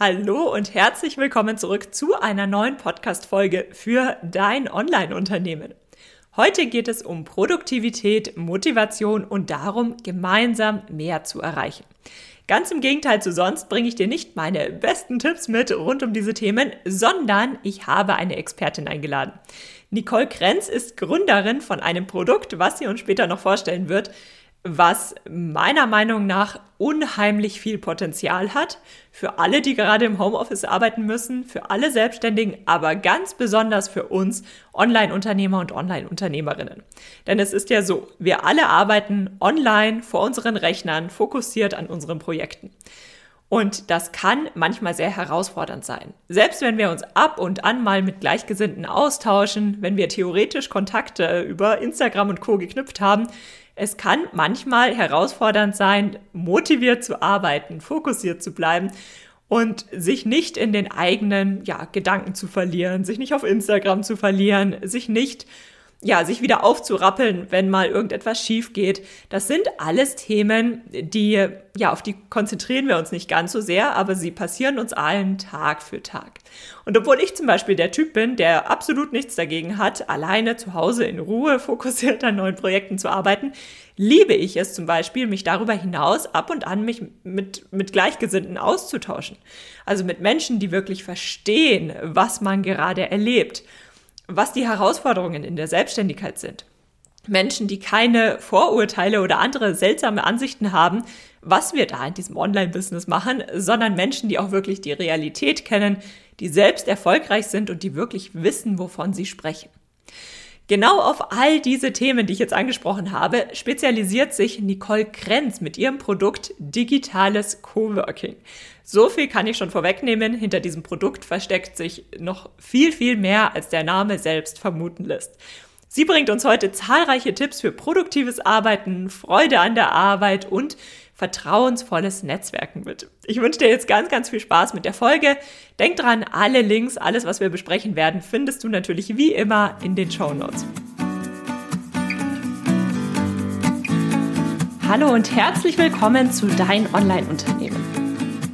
Hallo und herzlich willkommen zurück zu einer neuen Podcast-Folge für dein Online-Unternehmen. Heute geht es um Produktivität, Motivation und darum, gemeinsam mehr zu erreichen. Ganz im Gegenteil zu sonst bringe ich dir nicht meine besten Tipps mit rund um diese Themen, sondern ich habe eine Expertin eingeladen. Nicole Krenz ist Gründerin von einem Produkt, was sie uns später noch vorstellen wird, was meiner Meinung nach unheimlich viel Potenzial hat für alle, die gerade im Homeoffice arbeiten müssen, für alle Selbstständigen, aber ganz besonders für uns Online-Unternehmer und Online-Unternehmerinnen. Denn es ist ja so, wir alle arbeiten online vor unseren Rechnern, fokussiert an unseren Projekten. Und das kann manchmal sehr herausfordernd sein. Selbst wenn wir uns ab und an mal mit Gleichgesinnten austauschen, wenn wir theoretisch Kontakte über Instagram und Co geknüpft haben, es kann manchmal herausfordernd sein, motiviert zu arbeiten, fokussiert zu bleiben und sich nicht in den eigenen ja, Gedanken zu verlieren, sich nicht auf Instagram zu verlieren, sich nicht ja, sich wieder aufzurappeln, wenn mal irgendetwas schief geht. Das sind alles Themen, die, ja, auf die konzentrieren wir uns nicht ganz so sehr, aber sie passieren uns allen Tag für Tag. Und obwohl ich zum Beispiel der Typ bin, der absolut nichts dagegen hat, alleine zu Hause in Ruhe fokussiert an neuen Projekten zu arbeiten, liebe ich es zum Beispiel, mich darüber hinaus ab und an mich mit, mit Gleichgesinnten auszutauschen. Also mit Menschen, die wirklich verstehen, was man gerade erlebt was die Herausforderungen in der Selbstständigkeit sind. Menschen, die keine Vorurteile oder andere seltsame Ansichten haben, was wir da in diesem Online-Business machen, sondern Menschen, die auch wirklich die Realität kennen, die selbst erfolgreich sind und die wirklich wissen, wovon sie sprechen. Genau auf all diese Themen, die ich jetzt angesprochen habe, spezialisiert sich Nicole Krenz mit ihrem Produkt Digitales Coworking. So viel kann ich schon vorwegnehmen. Hinter diesem Produkt versteckt sich noch viel, viel mehr, als der Name selbst vermuten lässt. Sie bringt uns heute zahlreiche Tipps für produktives Arbeiten, Freude an der Arbeit und vertrauensvolles Netzwerken mit. Ich wünsche dir jetzt ganz, ganz viel Spaß mit der Folge. Denk dran, alle Links, alles, was wir besprechen werden, findest du natürlich wie immer in den Show Notes. Hallo und herzlich willkommen zu Dein Online-Unternehmen.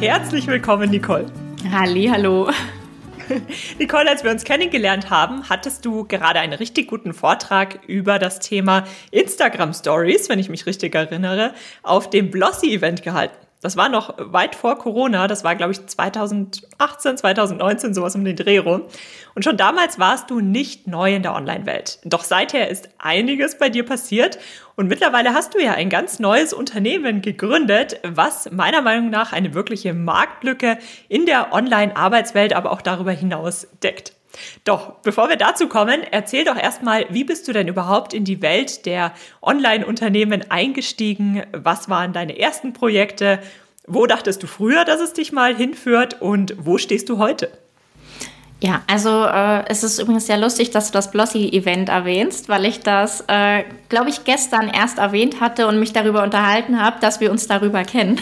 Herzlich willkommen, Nicole. Halli, hallo. Nicole, als wir uns kennengelernt haben, hattest du gerade einen richtig guten Vortrag über das Thema Instagram Stories, wenn ich mich richtig erinnere, auf dem Blossy Event gehalten. Das war noch weit vor Corona, das war glaube ich 2018, 2019, sowas um den Dreh rum. Und schon damals warst du nicht neu in der Online-Welt. Doch seither ist einiges bei dir passiert und mittlerweile hast du ja ein ganz neues Unternehmen gegründet, was meiner Meinung nach eine wirkliche Marktlücke in der Online-Arbeitswelt, aber auch darüber hinaus deckt. Doch, bevor wir dazu kommen, erzähl doch erstmal, wie bist du denn überhaupt in die Welt der Online-Unternehmen eingestiegen? Was waren deine ersten Projekte? Wo dachtest du früher, dass es dich mal hinführt? Und wo stehst du heute? Ja, also äh, es ist übrigens sehr lustig, dass du das Blossy-Event erwähnst, weil ich das, äh, glaube ich, gestern erst erwähnt hatte und mich darüber unterhalten habe, dass wir uns darüber kennen.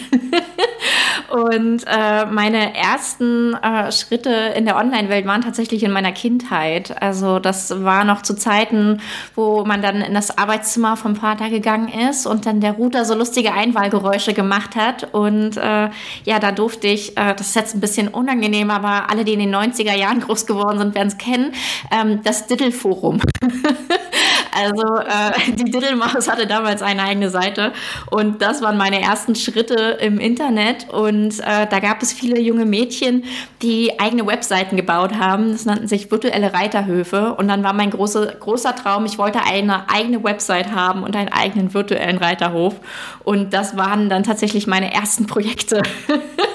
und äh, meine ersten äh, Schritte in der Online-Welt waren tatsächlich in meiner Kindheit. Also das war noch zu Zeiten, wo man dann in das Arbeitszimmer vom Vater gegangen ist und dann der Router so lustige Einwahlgeräusche gemacht hat. Und äh, ja, da durfte ich, äh, das ist jetzt ein bisschen unangenehm, aber alle, die in den 90er Jahren groß geworden sind, werden es kennen, ähm, das Diddle-Forum. also äh, die Diddle-Maus hatte damals eine eigene Seite und das waren meine ersten Schritte im Internet und äh, da gab es viele junge Mädchen, die eigene Webseiten gebaut haben. Das nannten sich virtuelle Reiterhöfe und dann war mein große, großer Traum, ich wollte eine eigene Website haben und einen eigenen virtuellen Reiterhof und das waren dann tatsächlich meine ersten Projekte.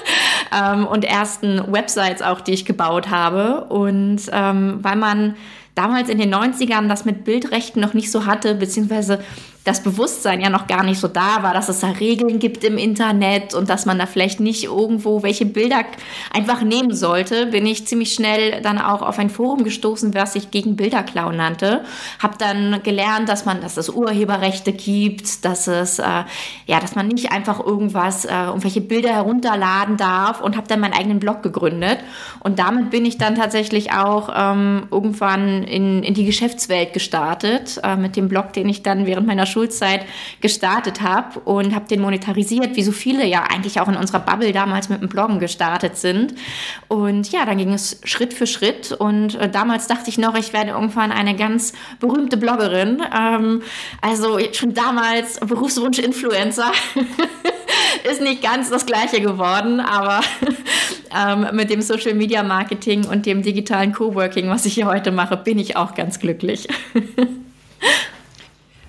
ähm, und ersten Websites auch, die ich gebaut habe. Und ähm, weil man damals in den 90ern das mit Bildrechten noch nicht so hatte, beziehungsweise das Bewusstsein ja noch gar nicht so da war, dass es da Regeln gibt im Internet und dass man da vielleicht nicht irgendwo welche Bilder einfach nehmen sollte, bin ich ziemlich schnell dann auch auf ein Forum gestoßen, was sich gegen Bilderklau nannte. Hab dann gelernt, dass man, dass es Urheberrechte gibt, dass es äh, ja, dass man nicht einfach irgendwas, äh, irgendwelche Bilder herunterladen darf und habe dann meinen eigenen Blog gegründet. Und damit bin ich dann tatsächlich auch ähm, irgendwann in, in die Geschäftswelt gestartet äh, mit dem Blog, den ich dann während meiner Schulzeit gestartet habe und habe den monetarisiert, wie so viele ja eigentlich auch in unserer Bubble damals mit dem Bloggen gestartet sind. Und ja, dann ging es Schritt für Schritt und äh, damals dachte ich noch, ich werde irgendwann eine ganz berühmte Bloggerin. Ähm, also schon damals Berufswunsch Influencer. ist nicht ganz das gleiche geworden, aber ähm, mit dem Social Media Marketing und dem digitalen Coworking, was ich hier heute mache, bin ich auch ganz glücklich.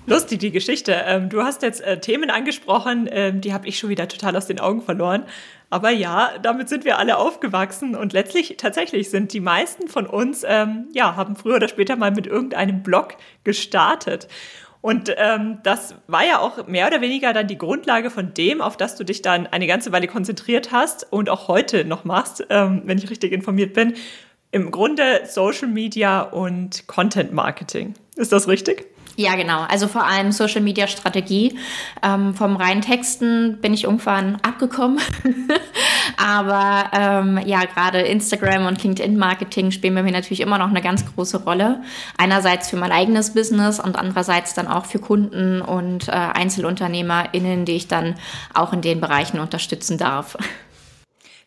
Lustig, die Geschichte. Ähm, du hast jetzt äh, Themen angesprochen, ähm, die habe ich schon wieder total aus den Augen verloren. Aber ja, damit sind wir alle aufgewachsen und letztlich tatsächlich sind die meisten von uns, ähm, ja, haben früher oder später mal mit irgendeinem Blog gestartet. Und ähm, das war ja auch mehr oder weniger dann die Grundlage von dem, auf das du dich dann eine ganze Weile konzentriert hast und auch heute noch machst, ähm, wenn ich richtig informiert bin. Im Grunde Social Media und Content Marketing. Ist das richtig? Ja, genau. Also vor allem Social Media Strategie. Ähm, vom reinen Texten bin ich irgendwann abgekommen. Aber ähm, ja, gerade Instagram und LinkedIn Marketing spielen bei mir natürlich immer noch eine ganz große Rolle. Einerseits für mein eigenes Business und andererseits dann auch für Kunden und äh, EinzelunternehmerInnen, die ich dann auch in den Bereichen unterstützen darf.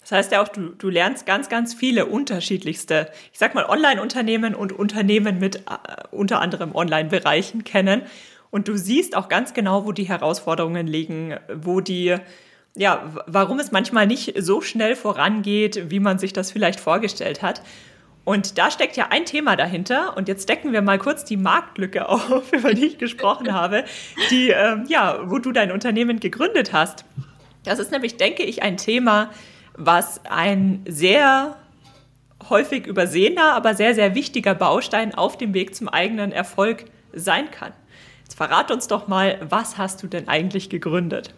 Das heißt ja auch, du, du lernst ganz, ganz viele unterschiedlichste, ich sag mal, Online-Unternehmen und Unternehmen mit äh, unter anderem Online-Bereichen kennen. Und du siehst auch ganz genau, wo die Herausforderungen liegen, wo die, ja, warum es manchmal nicht so schnell vorangeht, wie man sich das vielleicht vorgestellt hat. Und da steckt ja ein Thema dahinter. Und jetzt decken wir mal kurz die Marktlücke auf, über die ich gesprochen habe, die, ähm, ja, wo du dein Unternehmen gegründet hast. Das ist nämlich, denke ich, ein Thema, was ein sehr häufig übersehener, aber sehr, sehr wichtiger Baustein auf dem Weg zum eigenen Erfolg sein kann. Jetzt verrat uns doch mal, was hast du denn eigentlich gegründet?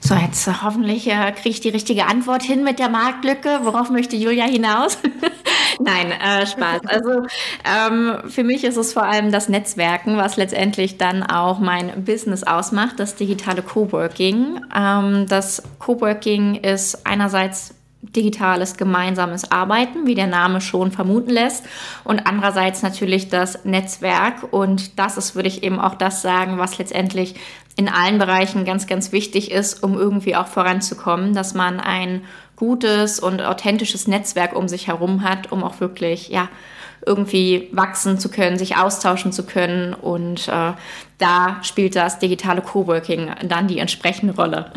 So, jetzt äh, hoffentlich äh, kriege ich die richtige Antwort hin mit der Marktlücke. Worauf möchte Julia hinaus? Nein, äh, Spaß. Also ähm, für mich ist es vor allem das Netzwerken, was letztendlich dann auch mein Business ausmacht, das digitale Coworking. Ähm, das Coworking ist einerseits digitales gemeinsames Arbeiten, wie der Name schon vermuten lässt, und andererseits natürlich das Netzwerk. Und das ist, würde ich eben auch das sagen, was letztendlich in allen Bereichen ganz, ganz wichtig ist, um irgendwie auch voranzukommen, dass man ein gutes und authentisches Netzwerk um sich herum hat, um auch wirklich, ja, irgendwie wachsen zu können, sich austauschen zu können. Und äh, da spielt das digitale Coworking dann die entsprechende Rolle.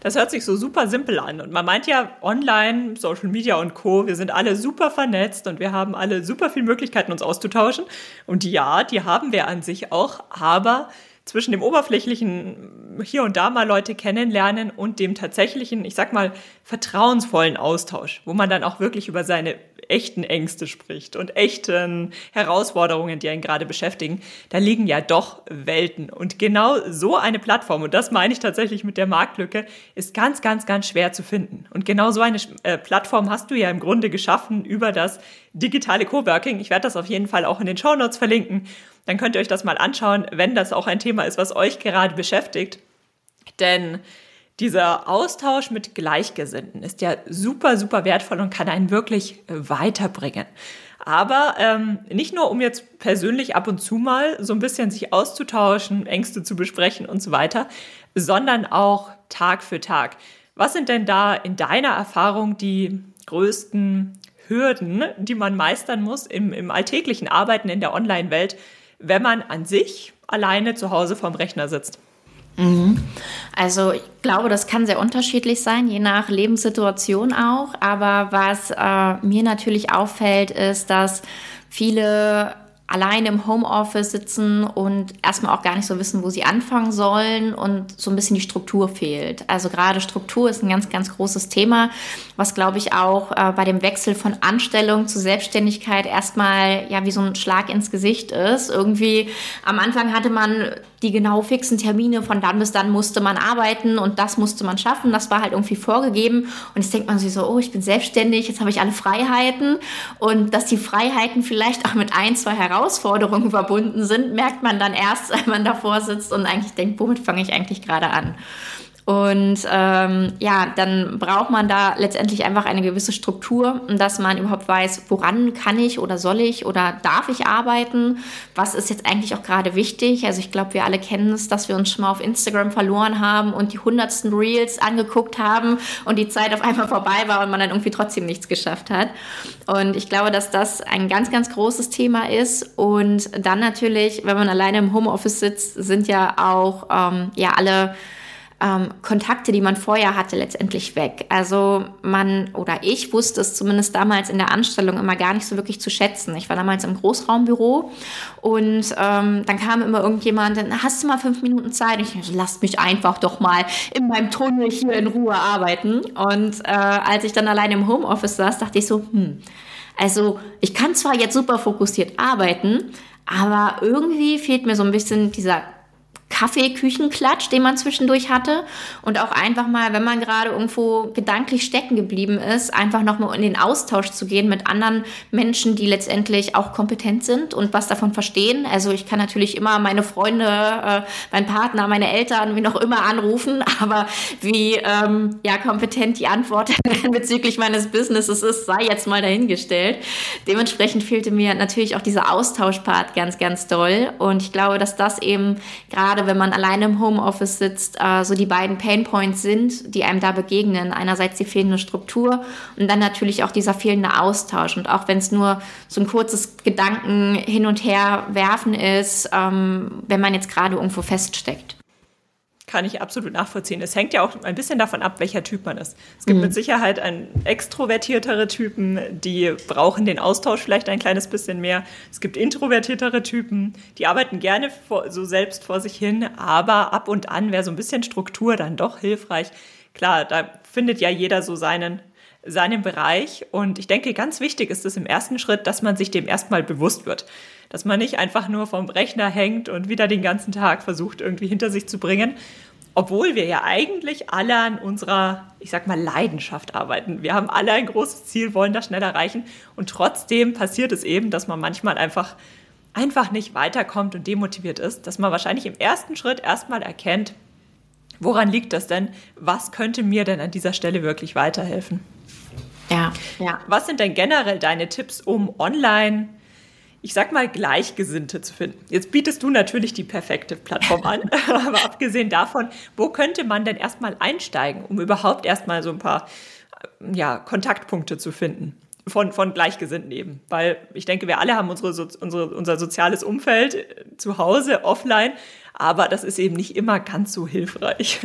Das hört sich so super simpel an. Und man meint ja online, Social Media und Co., wir sind alle super vernetzt und wir haben alle super viele Möglichkeiten, uns auszutauschen. Und ja, die haben wir an sich auch, aber zwischen dem oberflächlichen hier und da mal Leute kennenlernen und dem tatsächlichen, ich sag mal, vertrauensvollen Austausch, wo man dann auch wirklich über seine echten Ängste spricht und echten Herausforderungen, die einen gerade beschäftigen, da liegen ja doch Welten. Und genau so eine Plattform, und das meine ich tatsächlich mit der Marktlücke, ist ganz, ganz, ganz schwer zu finden. Und genau so eine äh, Plattform hast du ja im Grunde geschaffen über das digitale Coworking. Ich werde das auf jeden Fall auch in den Show Notes verlinken dann könnt ihr euch das mal anschauen, wenn das auch ein Thema ist, was euch gerade beschäftigt. Denn dieser Austausch mit Gleichgesinnten ist ja super, super wertvoll und kann einen wirklich weiterbringen. Aber ähm, nicht nur, um jetzt persönlich ab und zu mal so ein bisschen sich auszutauschen, Ängste zu besprechen und so weiter, sondern auch Tag für Tag. Was sind denn da in deiner Erfahrung die größten Hürden, die man meistern muss im, im alltäglichen Arbeiten in der Online-Welt, wenn man an sich alleine zu Hause vorm Rechner sitzt? Mhm. Also ich glaube, das kann sehr unterschiedlich sein, je nach Lebenssituation auch. Aber was äh, mir natürlich auffällt, ist, dass viele alleine im Homeoffice sitzen und erstmal auch gar nicht so wissen, wo sie anfangen sollen und so ein bisschen die Struktur fehlt. Also gerade Struktur ist ein ganz, ganz großes Thema, was glaube ich auch äh, bei dem Wechsel von Anstellung zu Selbstständigkeit erstmal ja wie so ein Schlag ins Gesicht ist. Irgendwie am Anfang hatte man die genau fixen Termine, von dann bis dann musste man arbeiten und das musste man schaffen. Das war halt irgendwie vorgegeben. Und jetzt denkt man sich so, oh, ich bin selbstständig, jetzt habe ich alle Freiheiten. Und dass die Freiheiten vielleicht auch mit ein, zwei Herausforderungen verbunden sind, merkt man dann erst, wenn man davor sitzt und eigentlich denkt, womit fange ich eigentlich gerade an? Und ähm, ja, dann braucht man da letztendlich einfach eine gewisse Struktur, dass man überhaupt weiß, woran kann ich oder soll ich oder darf ich arbeiten? Was ist jetzt eigentlich auch gerade wichtig? Also ich glaube, wir alle kennen es, dass wir uns schon mal auf Instagram verloren haben und die hundertsten Reels angeguckt haben und die Zeit auf einmal vorbei war und man dann irgendwie trotzdem nichts geschafft hat. Und ich glaube, dass das ein ganz, ganz großes Thema ist. Und dann natürlich, wenn man alleine im Homeoffice sitzt, sind ja auch ähm, ja alle ähm, Kontakte, die man vorher hatte, letztendlich weg. Also man oder ich wusste es zumindest damals in der Anstellung immer gar nicht so wirklich zu schätzen. Ich war damals im Großraumbüro und ähm, dann kam immer irgendjemand, hast du mal fünf Minuten Zeit? Ich dachte, lasst mich einfach doch mal in meinem Tunnel hier in Ruhe arbeiten. Und äh, als ich dann alleine im Homeoffice saß, dachte ich so, hm, also ich kann zwar jetzt super fokussiert arbeiten, aber irgendwie fehlt mir so ein bisschen dieser Kaffeeküchenklatsch, den man zwischendurch hatte. Und auch einfach mal, wenn man gerade irgendwo gedanklich stecken geblieben ist, einfach nochmal in den Austausch zu gehen mit anderen Menschen, die letztendlich auch kompetent sind und was davon verstehen. Also ich kann natürlich immer meine Freunde, äh, mein Partner, meine Eltern, wie noch immer anrufen, aber wie ähm, ja kompetent die Antwort bezüglich meines Businesses ist, sei jetzt mal dahingestellt. Dementsprechend fehlte mir natürlich auch dieser Austauschpart ganz, ganz doll. Und ich glaube, dass das eben gerade gerade wenn man alleine im Homeoffice sitzt, äh, so die beiden Painpoints sind, die einem da begegnen. Einerseits die fehlende Struktur und dann natürlich auch dieser fehlende Austausch. Und auch wenn es nur so ein kurzes Gedanken hin und her werfen ist, ähm, wenn man jetzt gerade irgendwo feststeckt. Kann ich absolut nachvollziehen. Es hängt ja auch ein bisschen davon ab, welcher Typ man ist. Es gibt mhm. mit Sicherheit ein extrovertiertere Typen, die brauchen den Austausch vielleicht ein kleines bisschen mehr. Es gibt introvertiertere Typen, die arbeiten gerne vor, so selbst vor sich hin, aber ab und an wäre so ein bisschen Struktur dann doch hilfreich. Klar, da findet ja jeder so seinen seinen Bereich. Und ich denke, ganz wichtig ist es im ersten Schritt, dass man sich dem erstmal bewusst wird dass man nicht einfach nur vom Rechner hängt und wieder den ganzen Tag versucht, irgendwie hinter sich zu bringen, obwohl wir ja eigentlich alle an unserer, ich sag mal, Leidenschaft arbeiten. Wir haben alle ein großes Ziel, wollen das schnell erreichen und trotzdem passiert es eben, dass man manchmal einfach einfach nicht weiterkommt und demotiviert ist, dass man wahrscheinlich im ersten Schritt erstmal erkennt, woran liegt das denn? Was könnte mir denn an dieser Stelle wirklich weiterhelfen? Ja, ja. Was sind denn generell deine Tipps, um online ich sag mal, Gleichgesinnte zu finden. Jetzt bietest du natürlich die perfekte Plattform an, aber abgesehen davon, wo könnte man denn erstmal einsteigen, um überhaupt erstmal so ein paar ja, Kontaktpunkte zu finden? Von, von Gleichgesinnten eben. Weil ich denke, wir alle haben unsere, unsere, unser soziales Umfeld äh, zu Hause, offline, aber das ist eben nicht immer ganz so hilfreich.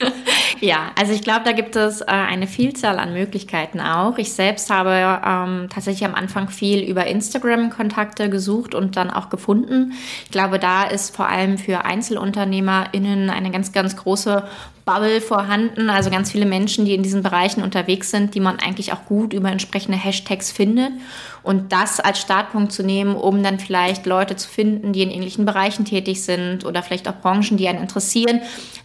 ja, also ich glaube, da gibt es äh, eine Vielzahl an Möglichkeiten auch. Ich selbst habe ähm, tatsächlich am Anfang viel über Instagram Kontakte gesucht und dann auch gefunden. Ich glaube, da ist vor allem für EinzelunternehmerInnen eine ganz, ganz große Bubble vorhanden, also ganz viele Menschen, die in diesen Bereichen unterwegs sind, die man eigentlich auch gut über entsprechende Hashtags findet. Und das als Startpunkt zu nehmen, um dann vielleicht Leute zu finden, die in ähnlichen Bereichen tätig sind oder vielleicht auch Branchen, die einen interessieren.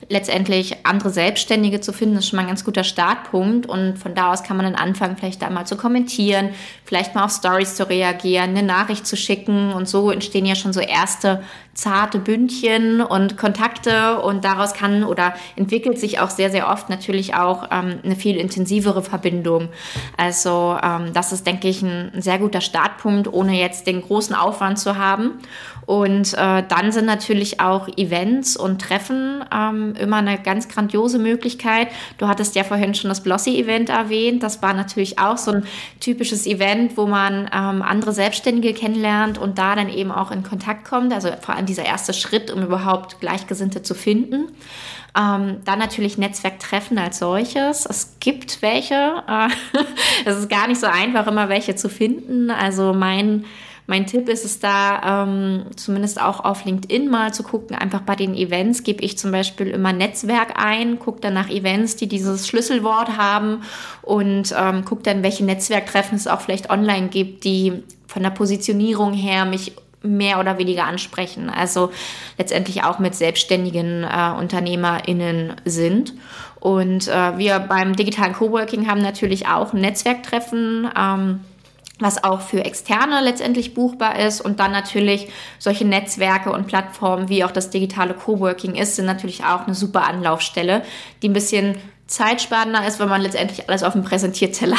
Letztendlich andere Selbstständige zu finden, ist schon mal ein ganz guter Startpunkt. Und von da aus kann man dann anfangen, vielleicht da mal zu kommentieren, vielleicht mal auf Stories zu reagieren, eine Nachricht zu schicken. Und so entstehen ja schon so erste zarte Bündchen und Kontakte und daraus kann oder entwickelt sich auch sehr, sehr oft natürlich auch ähm, eine viel intensivere Verbindung. Also ähm, das ist, denke ich, ein, sehr guter Startpunkt, ohne jetzt den großen Aufwand zu haben. Und äh, dann sind natürlich auch Events und Treffen ähm, immer eine ganz grandiose Möglichkeit. Du hattest ja vorhin schon das Blossy-Event erwähnt. Das war natürlich auch so ein typisches Event, wo man ähm, andere Selbstständige kennenlernt und da dann eben auch in Kontakt kommt. Also vor allem dieser erste Schritt, um überhaupt Gleichgesinnte zu finden. Ähm, dann natürlich Netzwerktreffen als solches. Es gibt welche. Äh, es ist gar nicht so einfach, immer welche zu finden. Also mein Mein Tipp ist es da, ähm, zumindest auch auf LinkedIn mal zu gucken, einfach bei den Events gebe ich zum Beispiel immer Netzwerk ein, gucke dann nach Events, die dieses Schlüsselwort haben und ähm, gucke dann, welche Netzwerktreffen es auch vielleicht online gibt, die von der Positionierung her mich mehr oder weniger ansprechen. Also letztendlich auch mit selbstständigen äh, UnternehmerInnen sind. Und äh, wir beim digitalen Coworking haben natürlich auch Netzwerktreffen. Ähm, was auch für Externe letztendlich buchbar ist. Und dann natürlich solche Netzwerke und Plattformen wie auch das digitale Coworking ist, sind natürlich auch eine super Anlaufstelle, die ein bisschen zeitsparender ist, wenn man letztendlich alles auf dem Präsentierteller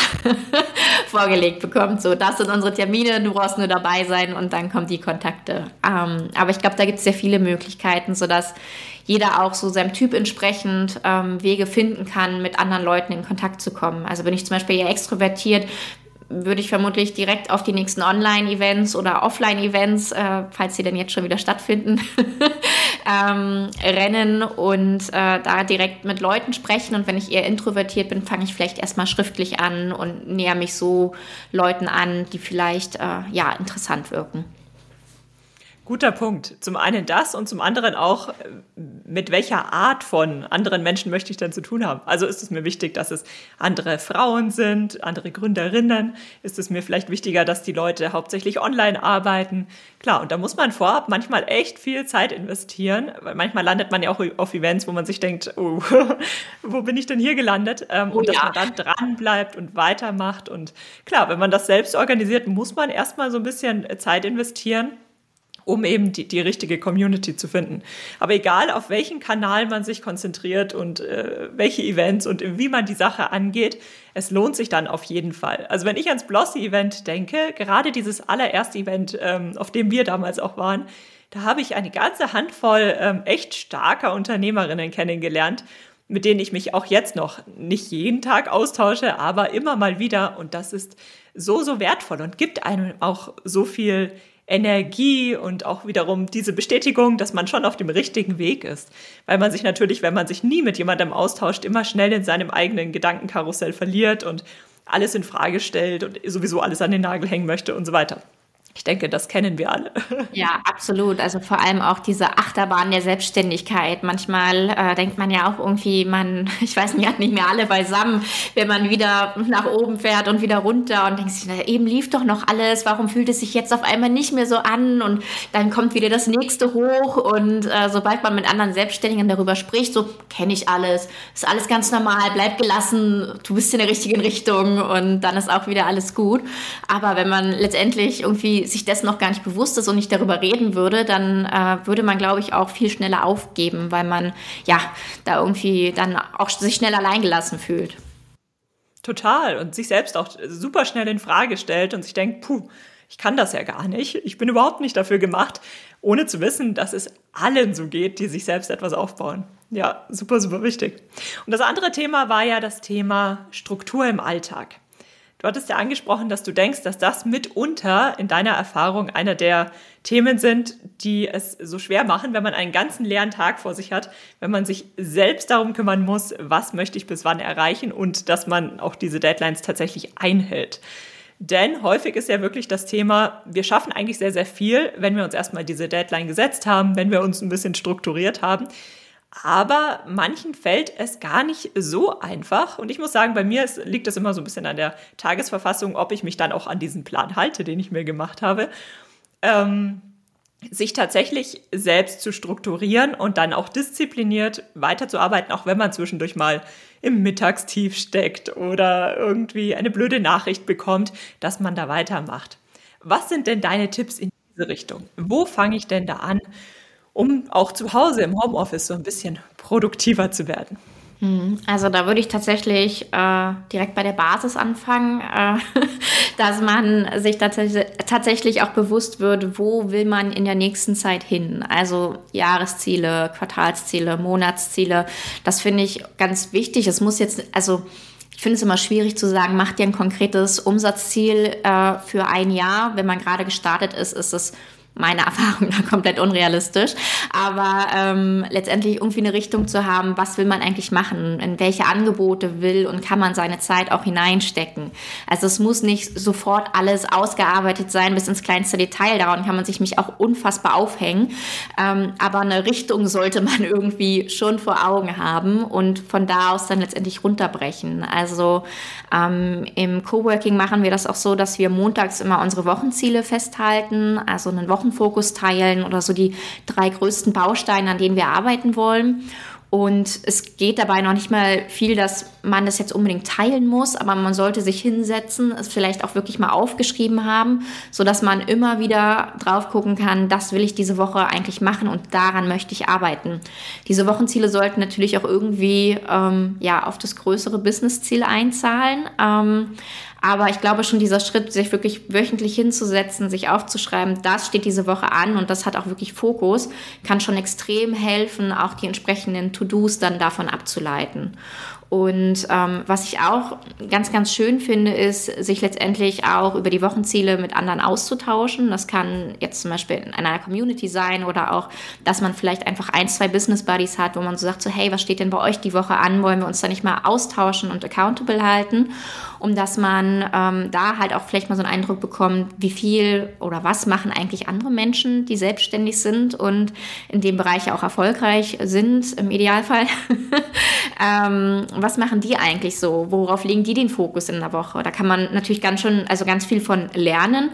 vorgelegt bekommt. So, das sind unsere Termine, du brauchst nur dabei sein und dann kommen die Kontakte. Ähm, aber ich glaube, da gibt es sehr viele Möglichkeiten, sodass jeder auch so seinem Typ entsprechend ähm, Wege finden kann, mit anderen Leuten in Kontakt zu kommen. Also bin ich zum Beispiel eher extrovertiert, würde ich vermutlich direkt auf die nächsten Online-Events oder Offline-Events, äh, falls sie denn jetzt schon wieder stattfinden, ähm, rennen und äh, da direkt mit Leuten sprechen. Und wenn ich eher introvertiert bin, fange ich vielleicht erstmal schriftlich an und näher mich so Leuten an, die vielleicht äh, ja interessant wirken. Guter Punkt. Zum einen das und zum anderen auch, mit welcher Art von anderen Menschen möchte ich denn zu tun haben? Also ist es mir wichtig, dass es andere Frauen sind, andere Gründerinnen? Ist es mir vielleicht wichtiger, dass die Leute hauptsächlich online arbeiten? Klar, und da muss man vorab manchmal echt viel Zeit investieren, weil manchmal landet man ja auch auf Events, wo man sich denkt, oh, wo bin ich denn hier gelandet? Ähm, oh, und dass ja. man dann dran bleibt und weitermacht. Und klar, wenn man das selbst organisiert, muss man erstmal so ein bisschen Zeit investieren um eben die, die richtige Community zu finden. Aber egal, auf welchen Kanal man sich konzentriert und äh, welche Events und wie man die Sache angeht, es lohnt sich dann auf jeden Fall. Also wenn ich ans Blossy-Event denke, gerade dieses allererste Event, ähm, auf dem wir damals auch waren, da habe ich eine ganze Handvoll ähm, echt starker Unternehmerinnen kennengelernt, mit denen ich mich auch jetzt noch nicht jeden Tag austausche, aber immer mal wieder. Und das ist so, so wertvoll und gibt einem auch so viel Energie und auch wiederum diese Bestätigung, dass man schon auf dem richtigen Weg ist. Weil man sich natürlich, wenn man sich nie mit jemandem austauscht, immer schnell in seinem eigenen Gedankenkarussell verliert und alles in Frage stellt und sowieso alles an den Nagel hängen möchte und so weiter. Ich denke, das kennen wir alle. Ja, absolut. Also vor allem auch diese Achterbahn der Selbstständigkeit. Manchmal äh, denkt man ja auch irgendwie, man, ich weiß nicht, hat nicht mehr alle beisammen, wenn man wieder nach oben fährt und wieder runter und denkt sich, na, eben lief doch noch alles, warum fühlt es sich jetzt auf einmal nicht mehr so an? Und dann kommt wieder das nächste hoch und äh, sobald man mit anderen Selbstständigen darüber spricht, so kenne ich alles, ist alles ganz normal, bleib gelassen, du bist in der richtigen Richtung und dann ist auch wieder alles gut. Aber wenn man letztendlich irgendwie sich dessen noch gar nicht bewusst ist und nicht darüber reden würde, dann äh, würde man, glaube ich, auch viel schneller aufgeben, weil man ja da irgendwie dann auch sich schnell alleingelassen fühlt. Total und sich selbst auch super schnell in Frage stellt und sich denkt, puh, ich kann das ja gar nicht, ich bin überhaupt nicht dafür gemacht, ohne zu wissen, dass es allen so geht, die sich selbst etwas aufbauen. Ja, super, super wichtig. Und das andere Thema war ja das Thema Struktur im Alltag. Du hattest ja angesprochen, dass du denkst, dass das mitunter in deiner Erfahrung einer der Themen sind, die es so schwer machen, wenn man einen ganzen leeren Tag vor sich hat, wenn man sich selbst darum kümmern muss, was möchte ich bis wann erreichen und dass man auch diese Deadlines tatsächlich einhält. Denn häufig ist ja wirklich das Thema, wir schaffen eigentlich sehr, sehr viel, wenn wir uns erstmal diese Deadline gesetzt haben, wenn wir uns ein bisschen strukturiert haben. Aber manchen fällt es gar nicht so einfach. Und ich muss sagen, bei mir liegt es immer so ein bisschen an der Tagesverfassung, ob ich mich dann auch an diesen Plan halte, den ich mir gemacht habe. Ähm, sich tatsächlich selbst zu strukturieren und dann auch diszipliniert weiterzuarbeiten, auch wenn man zwischendurch mal im Mittagstief steckt oder irgendwie eine blöde Nachricht bekommt, dass man da weitermacht. Was sind denn deine Tipps in diese Richtung? Wo fange ich denn da an? Um auch zu Hause im Homeoffice so ein bisschen produktiver zu werden? Hm, also da würde ich tatsächlich äh, direkt bei der Basis anfangen, äh, dass man sich tatsächlich, auch bewusst wird, wo will man in der nächsten Zeit hin. Also Jahresziele, Quartalsziele, Monatsziele. Das finde ich ganz wichtig. Es muss jetzt, also ich finde es immer schwierig zu sagen, macht ihr ein konkretes Umsatzziel äh, für ein Jahr. Wenn man gerade gestartet ist, ist es meine Erfahrung da komplett unrealistisch. Aber ähm, letztendlich irgendwie eine Richtung zu haben, was will man eigentlich machen, in welche Angebote will und kann man seine Zeit auch hineinstecken. Also es muss nicht sofort alles ausgearbeitet sein bis ins kleinste Detail. Daran kann man sich mich auch unfassbar aufhängen. Ähm, aber eine Richtung sollte man irgendwie schon vor Augen haben und von da aus dann letztendlich runterbrechen. Also ähm, im Coworking machen wir das auch so, dass wir montags immer unsere Wochenziele festhalten, also einen Wochen Wochenfokus teilen oder so die drei größten Bausteine, an denen wir arbeiten wollen. Und es geht dabei noch nicht mal viel, dass man das jetzt unbedingt teilen muss, aber man sollte sich hinsetzen, es vielleicht auch wirklich mal aufgeschrieben haben, so dass man immer wieder drauf gucken kann, das will ich diese Woche eigentlich machen und daran möchte ich arbeiten. Diese Wochenziele sollten natürlich auch irgendwie ähm, ja auf das größere Businessziel einzahlen. Ähm, aber ich glaube schon dieser Schritt, sich wirklich wöchentlich hinzusetzen, sich aufzuschreiben, das steht diese Woche an und das hat auch wirklich Fokus, kann schon extrem helfen, auch die entsprechenden To-Dos dann davon abzuleiten. Und ähm, was ich auch ganz, ganz schön finde, ist, sich letztendlich auch über die Wochenziele mit anderen auszutauschen. Das kann jetzt zum Beispiel in einer Community sein oder auch, dass man vielleicht einfach ein, zwei Business Buddies hat, wo man so sagt, so hey, was steht denn bei euch die Woche an? Wollen wir uns da nicht mal austauschen und accountable halten? um dass man ähm, da halt auch vielleicht mal so einen Eindruck bekommt, wie viel oder was machen eigentlich andere Menschen, die selbstständig sind und in dem Bereich auch erfolgreich sind, im Idealfall. ähm, was machen die eigentlich so? Worauf legen die den Fokus in der Woche? Da kann man natürlich ganz schön, also ganz viel von lernen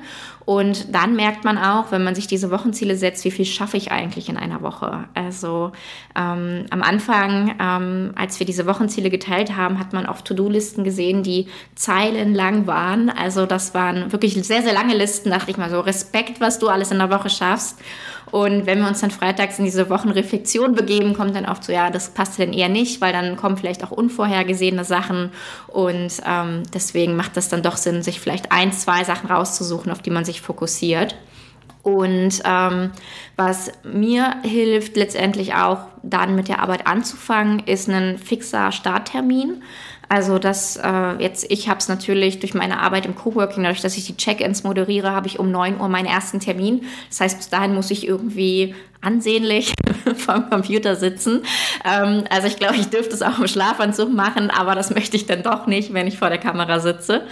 und dann merkt man auch, wenn man sich diese Wochenziele setzt, wie viel schaffe ich eigentlich in einer Woche. Also ähm, am Anfang, ähm, als wir diese Wochenziele geteilt haben, hat man auf To-Do-Listen gesehen, die zeilenlang waren. Also das waren wirklich sehr, sehr lange Listen. Da dachte ich mal so, Respekt, was du alles in der Woche schaffst. Und wenn wir uns dann freitags in diese Wochenreflexion begeben, kommt dann oft so, ja, das passt dann eher nicht, weil dann kommen vielleicht auch unvorhergesehene Sachen. Und ähm, deswegen macht das dann doch Sinn, sich vielleicht ein, zwei Sachen rauszusuchen, auf die man sich fokussiert. Und ähm, was mir hilft, letztendlich auch dann mit der Arbeit anzufangen, ist ein fixer Starttermin. Also das äh, jetzt, ich habe es natürlich durch meine Arbeit im Coworking, dadurch, dass ich die Check-ins moderiere, habe ich um 9 Uhr meinen ersten Termin. Das heißt, bis dahin muss ich irgendwie ansehnlich vom Computer sitzen. Ähm, also ich glaube, ich dürfte es auch im Schlafanzug machen, aber das möchte ich dann doch nicht, wenn ich vor der Kamera sitze.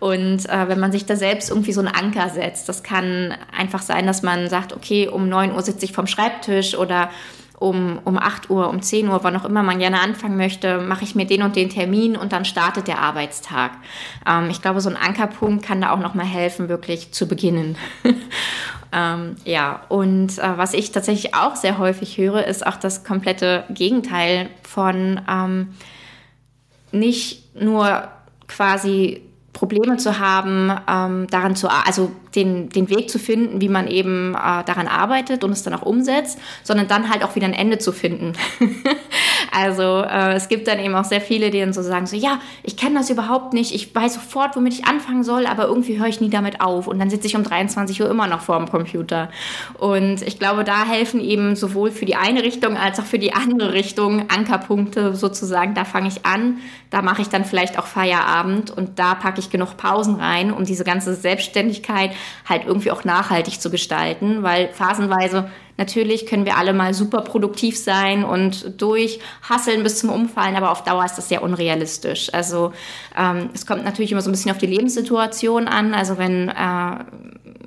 Und äh, wenn man sich da selbst irgendwie so einen Anker setzt, das kann einfach sein, dass man sagt, okay, um 9 Uhr sitze ich vom Schreibtisch oder um, um 8 Uhr, um 10 Uhr, wann auch immer man gerne anfangen möchte, mache ich mir den und den Termin und dann startet der Arbeitstag. Ähm, ich glaube, so ein Ankerpunkt kann da auch nochmal helfen, wirklich zu beginnen. ähm, ja, und äh, was ich tatsächlich auch sehr häufig höre, ist auch das komplette Gegenteil von ähm, nicht nur quasi Probleme zu haben, ähm, daran zu, also den, den Weg zu finden, wie man eben äh, daran arbeitet und es dann auch umsetzt, sondern dann halt auch wieder ein Ende zu finden. also äh, es gibt dann eben auch sehr viele, die dann so sagen, so ja, ich kenne das überhaupt nicht, ich weiß sofort, womit ich anfangen soll, aber irgendwie höre ich nie damit auf und dann sitze ich um 23 Uhr immer noch vor dem Computer. Und ich glaube, da helfen eben sowohl für die eine Richtung als auch für die andere Richtung Ankerpunkte sozusagen, da fange ich an, da mache ich dann vielleicht auch Feierabend und da packe ich genug Pausen rein, um diese ganze Selbstständigkeit halt irgendwie auch nachhaltig zu gestalten, weil phasenweise natürlich können wir alle mal super produktiv sein und durchhasseln bis zum Umfallen, aber auf Dauer ist das sehr unrealistisch. Also ähm, es kommt natürlich immer so ein bisschen auf die Lebenssituation an. Also wenn äh,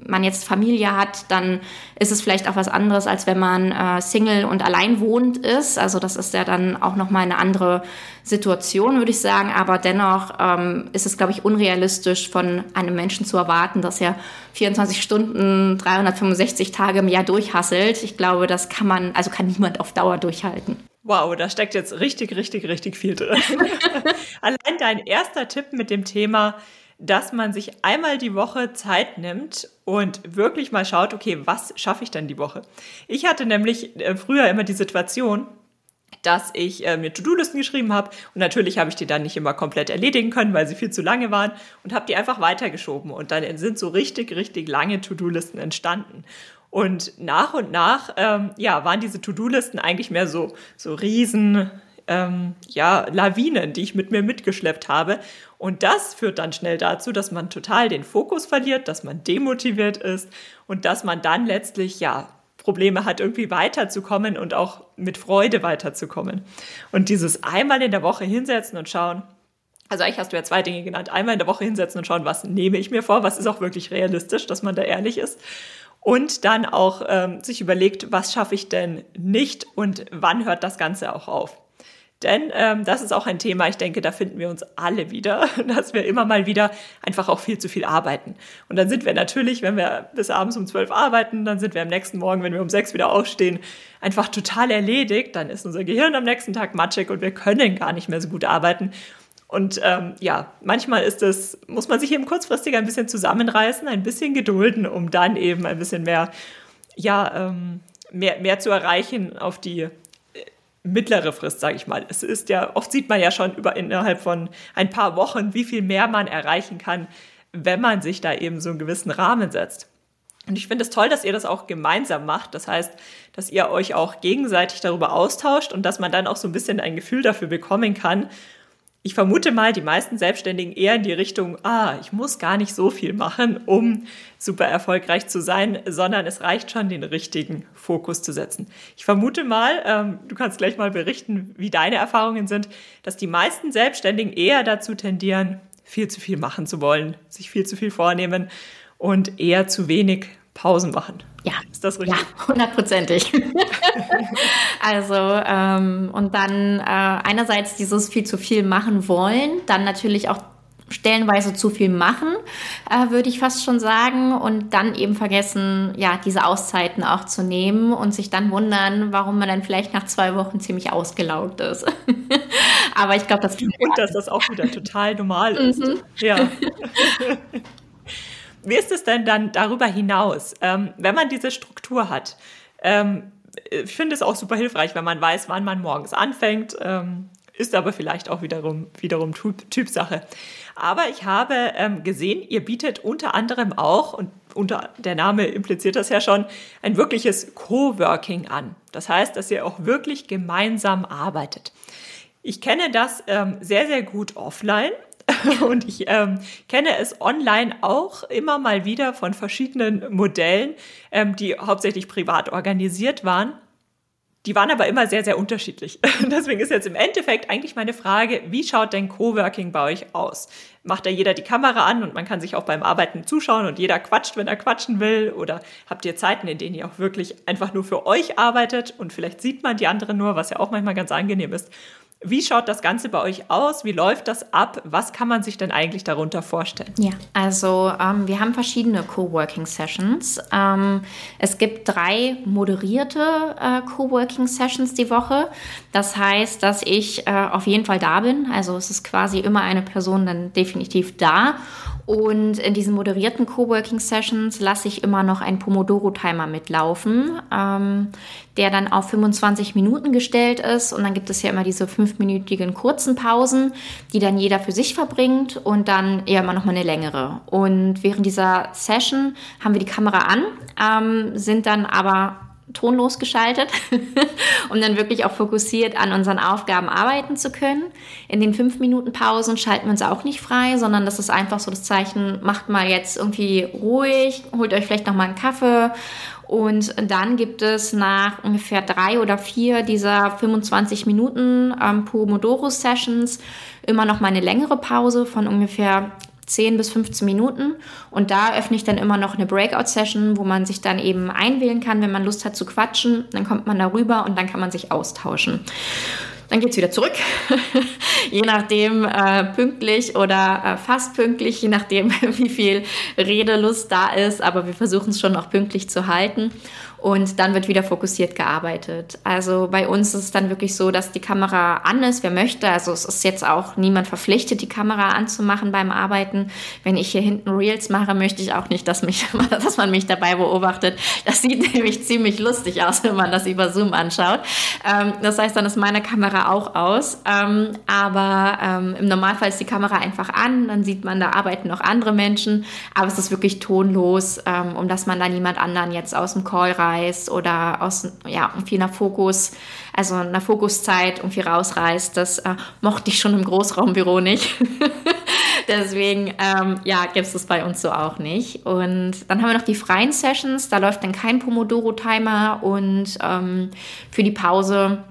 man jetzt Familie hat, dann ist es vielleicht auch was anderes, als wenn man äh, Single und allein wohnt ist. Also das ist ja dann auch nochmal eine andere Situation, würde ich sagen. Aber dennoch ähm, ist es, glaube ich, unrealistisch von einem Menschen zu erwarten, dass er 24 Stunden, 365 Tage im Jahr durchhasselt. Ich glaube, das kann man, also kann niemand auf Dauer durchhalten. Wow, da steckt jetzt richtig, richtig, richtig viel drin. Allein dein erster Tipp mit dem Thema, dass man sich einmal die Woche Zeit nimmt und wirklich mal schaut, okay, was schaffe ich denn die Woche? Ich hatte nämlich äh, früher immer die Situation, dass ich äh, mir To-Do-Listen geschrieben habe und natürlich habe ich die dann nicht immer komplett erledigen können, weil sie viel zu lange waren und habe die einfach weitergeschoben und dann sind so richtig, richtig lange To-Do-Listen entstanden. Und nach und nach, ähm, ja, waren diese To-Do-Listen eigentlich mehr so, so riesen ähm, ja, Lawinen, die ich mit mir mitgeschleppt habe. Und das führt dann schnell dazu, dass man total den Fokus verliert, dass man demotiviert ist und dass man dann letztlich, ja, Probleme hat, irgendwie weiterzukommen und auch mit Freude weiterzukommen. Und dieses einmal in der Woche hinsetzen und schauen, also eigentlich hast du ja zwei Dinge genannt. Einmal in der Woche hinsetzen und schauen, was nehme ich mir vor, was ist auch wirklich realistisch, dass man da ehrlich ist. Und dann auch ähm, sich überlegt, was schaffe ich denn nicht und wann hört das Ganze auch auf. Denn ähm, das ist auch ein Thema, ich denke, da finden wir uns alle wieder, dass wir immer mal wieder einfach auch viel zu viel arbeiten. Und dann sind wir natürlich, wenn wir bis abends um zwölf arbeiten, dann sind wir am nächsten Morgen, wenn wir um sechs wieder aufstehen, einfach total erledigt. Dann ist unser Gehirn am nächsten Tag matschig und wir können gar nicht mehr so gut arbeiten. Und ähm, ja, manchmal ist es, muss man sich eben kurzfristig ein bisschen zusammenreißen, ein bisschen gedulden, um dann eben ein bisschen mehr, ja, ähm, mehr, mehr zu erreichen auf die mittlere Frist, sage ich mal. Es ist ja, oft sieht man ja schon über innerhalb von ein paar Wochen, wie viel mehr man erreichen kann, wenn man sich da eben so einen gewissen Rahmen setzt. Und ich finde es toll, dass ihr das auch gemeinsam macht. Das heißt, dass ihr euch auch gegenseitig darüber austauscht und dass man dann auch so ein bisschen ein Gefühl dafür bekommen kann, ich vermute mal, die meisten Selbstständigen eher in die Richtung, ah, ich muss gar nicht so viel machen, um super erfolgreich zu sein, sondern es reicht schon, den richtigen Fokus zu setzen. Ich vermute mal, ähm, du kannst gleich mal berichten, wie deine Erfahrungen sind, dass die meisten Selbstständigen eher dazu tendieren, viel zu viel machen zu wollen, sich viel zu viel vornehmen und eher zu wenig Pausen machen. Ja, ist das richtig? Ja, hundertprozentig. also, ähm, und dann äh, einerseits dieses viel zu viel machen wollen, dann natürlich auch stellenweise zu viel machen, äh, würde ich fast schon sagen. Und dann eben vergessen, ja, diese Auszeiten auch zu nehmen und sich dann wundern, warum man dann vielleicht nach zwei Wochen ziemlich ausgelaugt ist. Aber ich glaube, das. Und dass das auch wieder total normal ist. Mhm. Ja. Wie ist es denn dann darüber hinaus, ähm, wenn man diese Struktur hat? Ähm, ich finde es auch super hilfreich, wenn man weiß, wann man morgens anfängt, ähm, ist aber vielleicht auch wiederum, wiederum Typsache. Aber ich habe ähm, gesehen, ihr bietet unter anderem auch, und unter der Name impliziert das ja schon, ein wirkliches Coworking an. Das heißt, dass ihr auch wirklich gemeinsam arbeitet. Ich kenne das ähm, sehr, sehr gut offline. Und ich ähm, kenne es online auch immer mal wieder von verschiedenen Modellen, ähm, die hauptsächlich privat organisiert waren. Die waren aber immer sehr, sehr unterschiedlich. Deswegen ist jetzt im Endeffekt eigentlich meine Frage, wie schaut denn Coworking bei euch aus? Macht da jeder die Kamera an und man kann sich auch beim Arbeiten zuschauen und jeder quatscht, wenn er quatschen will? Oder habt ihr Zeiten, in denen ihr auch wirklich einfach nur für euch arbeitet und vielleicht sieht man die anderen nur, was ja auch manchmal ganz angenehm ist? Wie schaut das Ganze bei euch aus? Wie läuft das ab? Was kann man sich denn eigentlich darunter vorstellen? Ja, also ähm, wir haben verschiedene Coworking-Sessions. Ähm, es gibt drei moderierte äh, Coworking-Sessions die Woche. Das heißt, dass ich äh, auf jeden Fall da bin. Also es ist quasi immer eine Person dann definitiv da. Und in diesen moderierten Coworking-Sessions lasse ich immer noch einen Pomodoro-Timer mitlaufen, ähm, der dann auf 25 Minuten gestellt ist. Und dann gibt es ja immer diese fünfminütigen kurzen Pausen, die dann jeder für sich verbringt und dann eher immer noch mal eine längere. Und während dieser Session haben wir die Kamera an, ähm, sind dann aber tonlos geschaltet, um dann wirklich auch fokussiert an unseren Aufgaben arbeiten zu können. In den fünf Minuten Pausen schalten wir uns auch nicht frei, sondern das ist einfach so das Zeichen, macht mal jetzt irgendwie ruhig, holt euch vielleicht noch mal einen Kaffee und dann gibt es nach ungefähr drei oder vier dieser 25 Minuten ähm, Pomodoro Sessions immer noch mal eine längere Pause von ungefähr 10 bis 15 Minuten. Und da öffne ich dann immer noch eine Breakout-Session, wo man sich dann eben einwählen kann, wenn man Lust hat zu quatschen. Dann kommt man darüber und dann kann man sich austauschen. Dann geht es wieder zurück, je nachdem äh, pünktlich oder äh, fast pünktlich, je nachdem, wie viel Redelust da ist. Aber wir versuchen es schon noch pünktlich zu halten und dann wird wieder fokussiert gearbeitet. Also bei uns ist es dann wirklich so, dass die Kamera an ist, wer möchte. Also es ist jetzt auch niemand verpflichtet, die Kamera anzumachen beim Arbeiten. Wenn ich hier hinten Reels mache, möchte ich auch nicht, dass, mich, dass man mich dabei beobachtet. Das sieht nämlich ziemlich lustig aus, wenn man das über Zoom anschaut. Ähm, das heißt, dann ist meine Kamera auch aus. Ähm, aber ähm, im Normalfall ist die Kamera einfach an, dann sieht man, da arbeiten noch andere Menschen. Aber es ist wirklich tonlos, um dass man da niemand anderen jetzt aus dem Call raus rausreißt oder aus ja, irgendwie einer Fokus, also einer Fokuszeit irgendwie rausreißt. Das äh, mochte ich schon im Großraumbüro nicht. Deswegen, ähm, ja, gibt es das bei uns so auch nicht. Und dann haben wir noch die freien Sessions, da läuft dann kein Pomodoro-Timer und ähm, für die Pause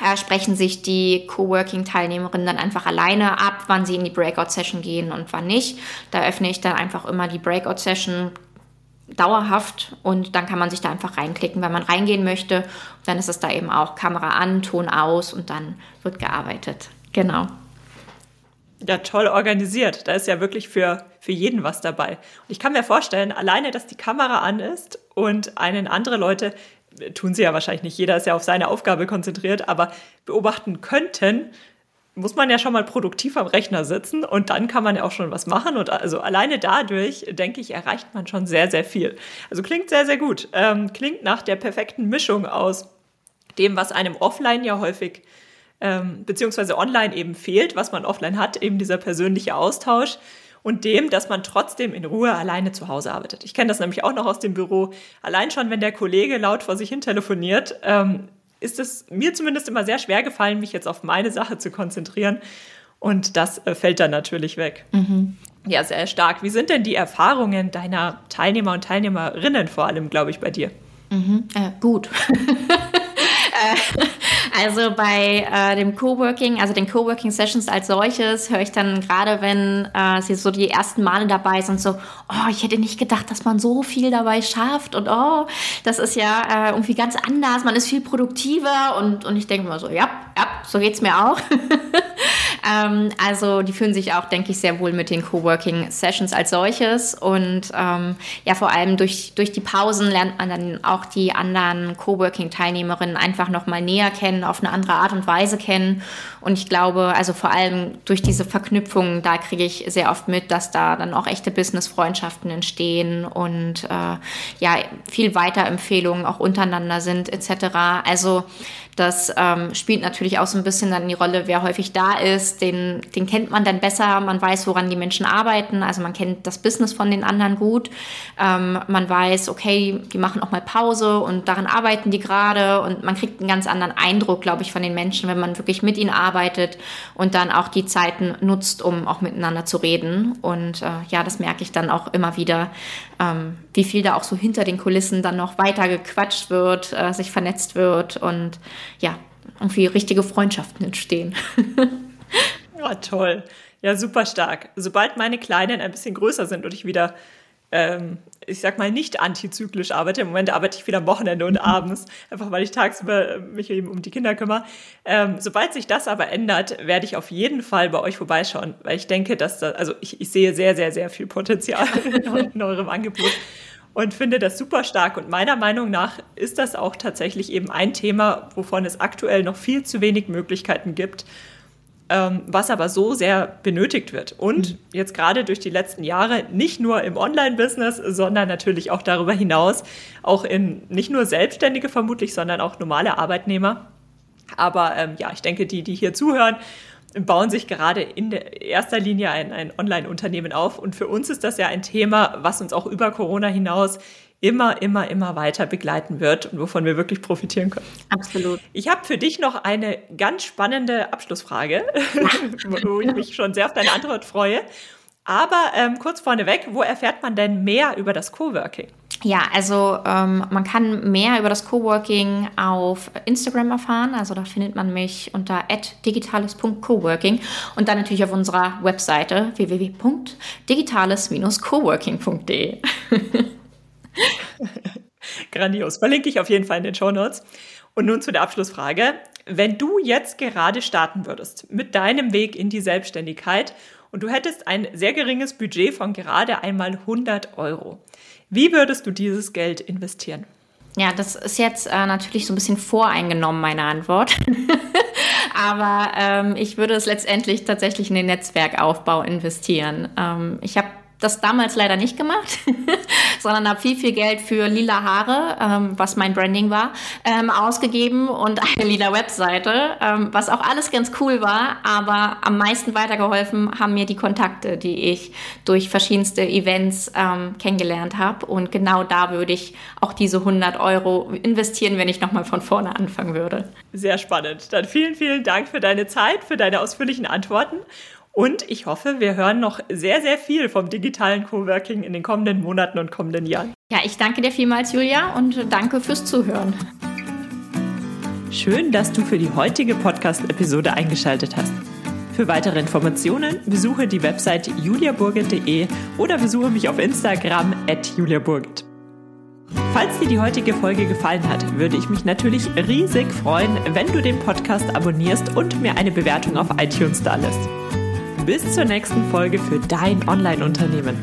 äh, sprechen sich die Coworking-Teilnehmerinnen dann einfach alleine ab, wann sie in die Breakout-Session gehen und wann nicht. Da öffne ich dann einfach immer die Breakout-Session dauerhaft und dann kann man sich da einfach reinklicken, wenn man reingehen möchte. Dann ist es da eben auch Kamera an, Ton aus und dann wird gearbeitet. Genau. Ja, toll organisiert. Da ist ja wirklich für, für jeden was dabei. Und ich kann mir vorstellen, alleine, dass die Kamera an ist und einen andere Leute, tun sie ja wahrscheinlich nicht, jeder ist ja auf seine Aufgabe konzentriert, aber beobachten könnten, muss man ja schon mal produktiv am Rechner sitzen und dann kann man ja auch schon was machen. Und also alleine dadurch, denke ich, erreicht man schon sehr, sehr viel. Also klingt sehr, sehr gut. Ähm, klingt nach der perfekten Mischung aus dem, was einem offline ja häufig ähm, beziehungsweise online eben fehlt, was man offline hat, eben dieser persönliche Austausch und dem, dass man trotzdem in Ruhe alleine zu Hause arbeitet. Ich kenne das nämlich auch noch aus dem Büro. Allein schon, wenn der Kollege laut vor sich hin telefoniert, ähm, ist es mir zumindest immer sehr schwer gefallen, mich jetzt auf meine Sache zu konzentrieren. Und das äh, fällt dann natürlich weg. Mhm. Ja, sehr stark. Wie sind denn die Erfahrungen deiner Teilnehmer und Teilnehmerinnen vor allem, glaube ich, bei dir? Mhm. Äh, gut. Äh, also bei äh, dem Coworking, also den Coworking Sessions als solches, höre ich dann gerade, wenn äh, sie so die ersten Male dabei sind, so, oh, ich hätte nicht gedacht, dass man so viel dabei schafft und oh, das ist ja äh, irgendwie ganz anders, man ist viel produktiver und, und ich denke mal so, ja, ja, so geht's mir auch. ähm, also die fühlen sich auch, denke ich, sehr wohl mit den Coworking Sessions als solches. Und ähm, ja, vor allem durch, durch die Pausen lernt man dann auch die anderen Coworking Teilnehmerinnen einfach noch mal näher kennen, auf eine andere Art und Weise kennen und ich glaube, also vor allem durch diese Verknüpfungen, da kriege ich sehr oft mit, dass da dann auch echte Business-Freundschaften entstehen und äh, ja, viel Weiterempfehlungen auch untereinander sind etc. Also das ähm, spielt natürlich auch so ein bisschen dann die Rolle, wer häufig da ist. Den, den kennt man dann besser. Man weiß, woran die Menschen arbeiten. Also man kennt das Business von den anderen gut. Ähm, man weiß, okay, die machen auch mal Pause und daran arbeiten die gerade. Und man kriegt einen ganz anderen Eindruck, glaube ich, von den Menschen, wenn man wirklich mit ihnen arbeitet und dann auch die Zeiten nutzt, um auch miteinander zu reden. Und äh, ja, das merke ich dann auch immer wieder, ähm, wie viel da auch so hinter den Kulissen dann noch weiter gequatscht wird, äh, sich vernetzt wird und ja, irgendwie richtige Freundschaften entstehen. ja, toll. Ja, super stark. Sobald meine Kleinen ein bisschen größer sind und ich wieder, ähm, ich sag mal, nicht antizyklisch arbeite, im Moment arbeite ich wieder am Wochenende und abends, einfach weil ich tagsüber mich eben um die Kinder kümmere. Ähm, sobald sich das aber ändert, werde ich auf jeden Fall bei euch vorbeischauen, weil ich denke, dass da, also ich, ich sehe sehr, sehr, sehr viel Potenzial in eurem Angebot und finde das super stark. Und meiner Meinung nach ist das auch tatsächlich eben ein Thema, wovon es aktuell noch viel zu wenig Möglichkeiten gibt, ähm, was aber so sehr benötigt wird. Und mhm. jetzt gerade durch die letzten Jahre nicht nur im Online-Business, sondern natürlich auch darüber hinaus, auch in nicht nur Selbstständige vermutlich, sondern auch normale Arbeitnehmer. Aber ähm, ja, ich denke, die, die hier zuhören bauen sich gerade in erster Linie ein, ein Online-Unternehmen auf. Und für uns ist das ja ein Thema, was uns auch über Corona hinaus immer, immer, immer weiter begleiten wird und wovon wir wirklich profitieren können. Absolut. Ich habe für dich noch eine ganz spannende Abschlussfrage, wo ich mich schon sehr auf deine Antwort freue. Aber ähm, kurz vorneweg, wo erfährt man denn mehr über das Coworking? Ja, also ähm, man kann mehr über das Coworking auf Instagram erfahren. Also da findet man mich unter digitales.coworking und dann natürlich auf unserer Webseite www.digitales-coworking.de. Grandios. Verlinke ich auf jeden Fall in den Show Notes. Und nun zu der Abschlussfrage. Wenn du jetzt gerade starten würdest mit deinem Weg in die Selbstständigkeit und du hättest ein sehr geringes Budget von gerade einmal 100 Euro, wie würdest du dieses Geld investieren? Ja, das ist jetzt äh, natürlich so ein bisschen voreingenommen, meine Antwort. Aber ähm, ich würde es letztendlich tatsächlich in den Netzwerkaufbau investieren. Ähm, ich habe das damals leider nicht gemacht, sondern habe viel, viel Geld für lila Haare, ähm, was mein Branding war, ähm, ausgegeben und eine lila Webseite, ähm, was auch alles ganz cool war, aber am meisten weitergeholfen haben mir die Kontakte, die ich durch verschiedenste Events ähm, kennengelernt habe. Und genau da würde ich auch diese 100 Euro investieren, wenn ich nochmal von vorne anfangen würde. Sehr spannend. Dann vielen, vielen Dank für deine Zeit, für deine ausführlichen Antworten. Und ich hoffe, wir hören noch sehr, sehr viel vom digitalen Coworking in den kommenden Monaten und kommenden Jahren. Ja, ich danke dir vielmals, Julia, und danke fürs Zuhören. Schön, dass du für die heutige Podcast-Episode eingeschaltet hast. Für weitere Informationen besuche die Website juliaburgit.de oder besuche mich auf Instagram at juliaburgit. Falls dir die heutige Folge gefallen hat, würde ich mich natürlich riesig freuen, wenn du den Podcast abonnierst und mir eine Bewertung auf iTunes da lässt bis zur nächsten Folge für dein Online-Unternehmen.